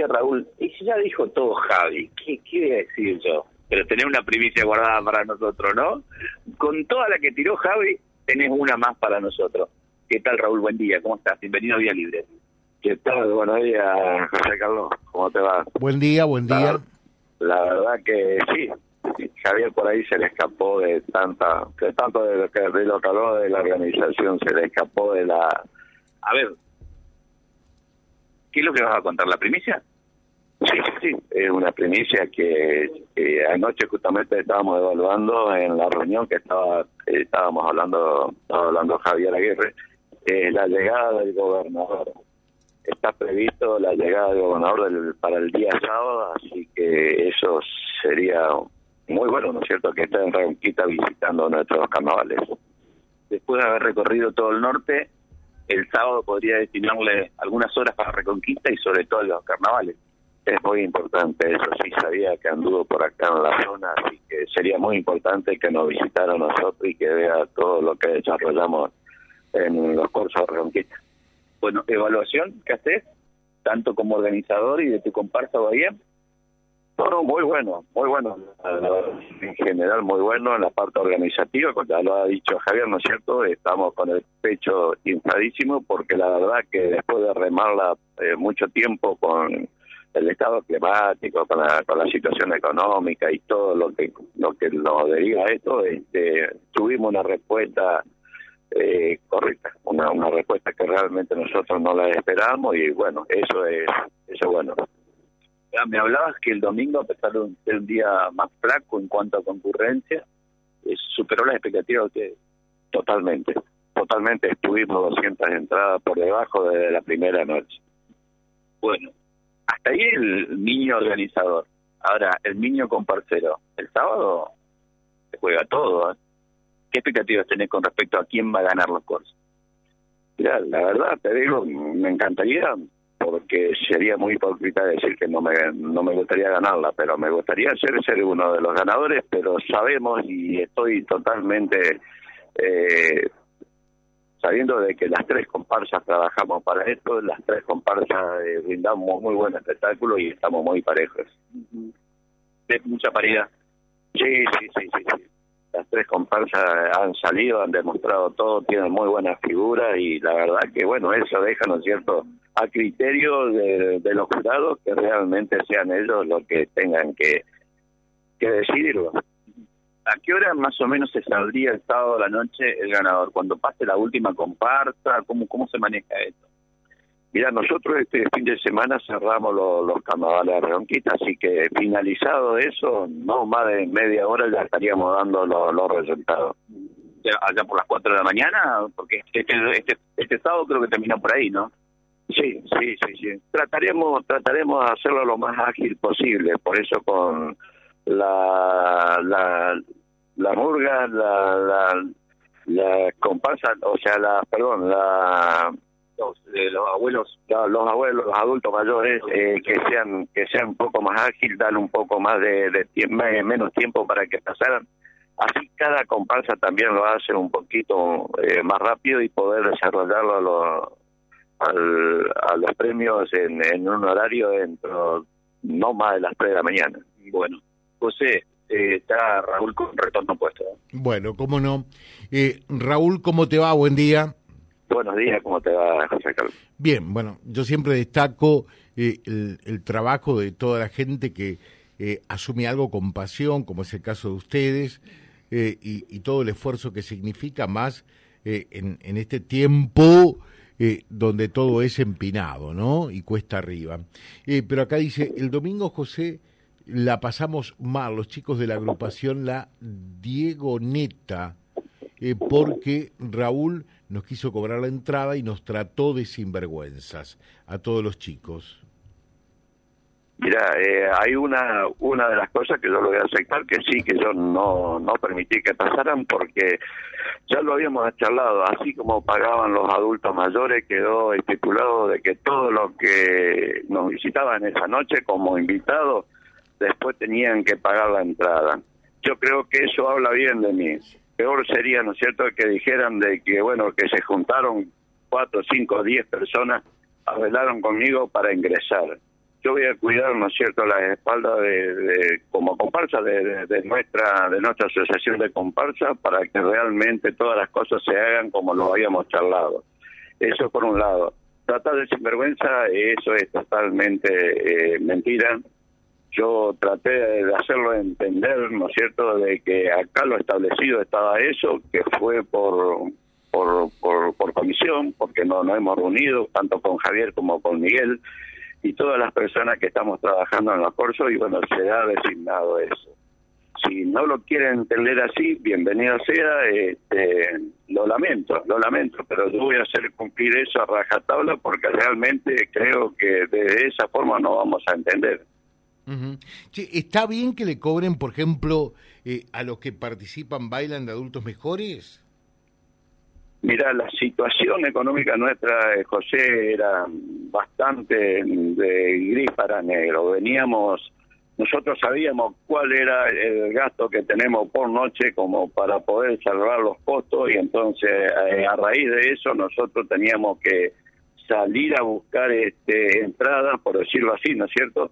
día, Raúl. Y ya dijo todo Javi. ¿Qué, qué voy a decir yo? Pero tener una primicia guardada para nosotros, ¿no? Con toda la que tiró Javi, tenés una más para nosotros. ¿Qué tal, Raúl? Buen día. ¿Cómo estás? Bienvenido a Vía Libre. ¿Qué tal? Buenos días, José Carlos. ¿Cómo te va? Buen día, buen día. La, verdad que sí. Javier por ahí se le escapó de tanta, de tanto de lo que, de lo que habló de la organización, se le escapó de la... A ver, ¿qué es lo que vas a contar? ¿La primicia? Sí, sí, sí, es una primicia que, anoche justamente estábamos evaluando en la reunión que estaba estábamos hablando estaba hablando Javier Aguirre, eh, la llegada del gobernador. Está previsto la llegada del gobernador para el día sábado, así que eso sería muy bueno, ¿no es cierto?, que esté en Ronquita visitando nuestros carnavales. Después de haber recorrido todo el norte, el sábado podría destinarle algunas horas para Reconquista y sobre todo los carnavales. Es muy importante, eso sí sabía que anduvo por acá en la zona, así que sería muy importante que nos visitara a nosotros y que vea todo lo que desarrollamos en los cursos de Reconquista. Bueno, evaluación ¿qué haces, tanto como organizador y de tu comparsa Bahía. No, muy bueno, muy bueno. En general, muy bueno en la parte organizativa, como ya lo ha dicho Javier, ¿no es cierto? Estamos con el pecho infladísimo porque la verdad que después de remarla eh, mucho tiempo con el estado climático, con la, con la situación económica y todo lo que lo que nos deriva a esto, este, tuvimos una respuesta eh, correcta, una, una respuesta que realmente nosotros no la esperamos y bueno, eso es eso es bueno. Ya, me hablabas que el domingo, a pesar de ser un día más flaco en cuanto a concurrencia, eh, superó las expectativas Totalmente, totalmente. Estuvimos 200 entradas por debajo de la primera noche. Bueno, hasta ahí el niño organizador. Ahora, el niño comparcero. El sábado se juega todo. ¿eh? ¿Qué expectativas tenés con respecto a quién va a ganar los cursos? Mira, la verdad, te digo, me encantaría, porque sería muy hipócrita decir que no me, no me gustaría ganarla, pero me gustaría ser, ser uno de los ganadores, pero sabemos y estoy totalmente eh, sabiendo de que las tres comparsas trabajamos para esto, las tres comparsas eh, brindamos muy buen espectáculo y estamos muy parejos. ¿De mucha paridad? Sí, sí, sí, sí, sí. Las tres comparsas han salido, han demostrado todo, tienen muy buenas figuras y la verdad que, bueno, eso deja, ¿no es cierto?, a criterio de, los jurados que realmente sean ellos los que tengan que, que decidirlo. ¿A qué hora más o menos se saldría el sábado de la noche el ganador? ¿Cuando pase la última comparsa? ¿Cómo, cómo se maneja esto? Mira, nosotros este fin de semana cerramos los, carnavales de Ronquita, así que finalizado eso, no más de media hora ya estaríamos dando los, resultados. ¿Allá por las 4 de la mañana? Porque este, este, este sábado creo que termina por ahí, ¿no? Sí, sí, sí, sí. Trataremos, trataremos de hacerlo lo más ágil posible, por eso con la, la, la murga, la, la, la comparsa, o sea, la, perdón, la los, eh, los abuelos los abuelos los adultos mayores eh, que sean que sean un poco más ágil dan un poco más de, de tiempo, menos tiempo para que pasaran así cada comparsa también lo hace un poquito eh, más rápido y poder desarrollarlo a los al, a los premios en, en un horario dentro no más de las 3 de la mañana bueno José, eh, está Raúl con retorno puesto. Bueno, cómo no. Eh, Raúl, ¿cómo te va? Buen día. Buenos días, ¿cómo te va, José Carlos? Bien, bueno, yo siempre destaco eh, el, trabajo de toda la gente que asume algo con pasión, como es el caso de ustedes, y, todo el esfuerzo que significa más en, en, este tiempo donde todo es empinado, ¿no? Y cuesta arriba. pero acá dice, el domingo, José, la pasamos mal, los chicos de la agrupación La Diegoneta, eh, porque Raúl nos quiso cobrar la entrada y nos trató de sinvergüenzas a todos los chicos. Mira, eh, hay una una de las cosas que yo lo voy a aceptar, que sí, que yo no, no permití que pasaran porque ya lo habíamos charlado, así como pagaban los adultos mayores, quedó estipulado de que todo lo que nos visitaban esa noche como invitados después tenían que pagar la entrada. Yo creo que eso habla bien de mí. Peor sería, ¿no es cierto?, que dijeran de que, bueno, que se juntaron cuatro, cinco, diez personas, hablaron conmigo para ingresar. yo voy a cuidar, ¿no es cierto?, la espalda de, como comparsa de, de, nuestra de nuestra asociación de comparsa para que realmente todas las cosas se hagan como lo habíamos charlado. Eso por un lado. Tratar de sinvergüenza, eso es totalmente eh, mentira. Yo traté de hacerlo entender, ¿no es cierto?, de que acá lo establecido estaba eso, que fue por por, por, comisión, porque no nos hemos reunido tanto con Javier como con Miguel y todas las personas que estamos trabajando en la Corso y bueno, se ha designado eso. Si no lo quieren entender así, bienvenido sea, este, lo lamento, lo lamento, pero yo voy a hacer cumplir eso a rajatabla porque realmente creo que de esa forma no vamos a entender. ¿Está bien que le cobren, por ejemplo, eh, a los que participan bailan de adultos mejores? Mira, la situación económica nuestra, eh, José, era bastante de gris para negro. Veníamos, nosotros sabíamos cuál era el gasto que tenemos por noche como para poder salvar los costos y entonces eh, a raíz de eso nosotros teníamos que salir a buscar este, entradas, por decirlo así, ¿no es cierto?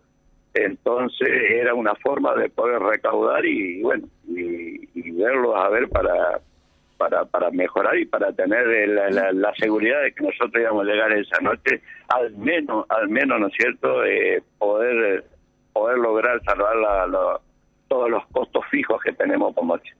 Entonces era una forma de poder recaudar y bueno, y, y verlos a ver para para, para mejorar y para tener la, seguridad de que nosotros íbamos a llegar esa noche, al menos, al menos, ¿no es cierto?, eh, poder, poder lograr salvar la, todos los costos fijos que tenemos por noche.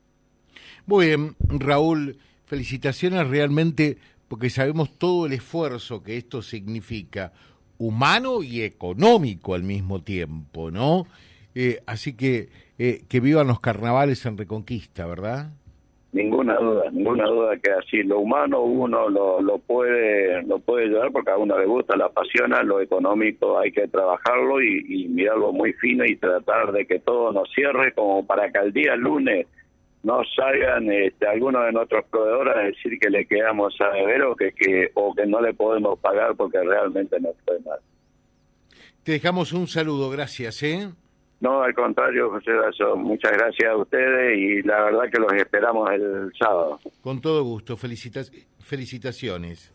Muy bien, Raúl, felicitaciones realmente porque sabemos todo el esfuerzo que esto significa, humano y económico al mismo tiempo, ¿no? Eh, así que eh, que vivan los carnavales en Reconquista, ¿verdad? Ninguna duda, ninguna duda que así lo humano uno lo, lo puede lo puede llevar porque a uno le gusta, le apasiona, lo económico hay que trabajarlo y, mirarlo muy fino y tratar de que todo nos cierre como para que al día lunes no salgan este, algunos de nuestros proveedores a decir que le quedamos a deber o que, que, o que no le podemos pagar porque realmente no fue mal. Te dejamos un saludo, gracias. ¿eh? No, al contrario, José Dazo, muchas gracias a ustedes y la verdad que los esperamos el sábado. Con todo gusto, felicitas felicitaciones.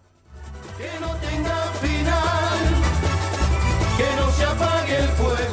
Que no tenga final, que no se apague el fuego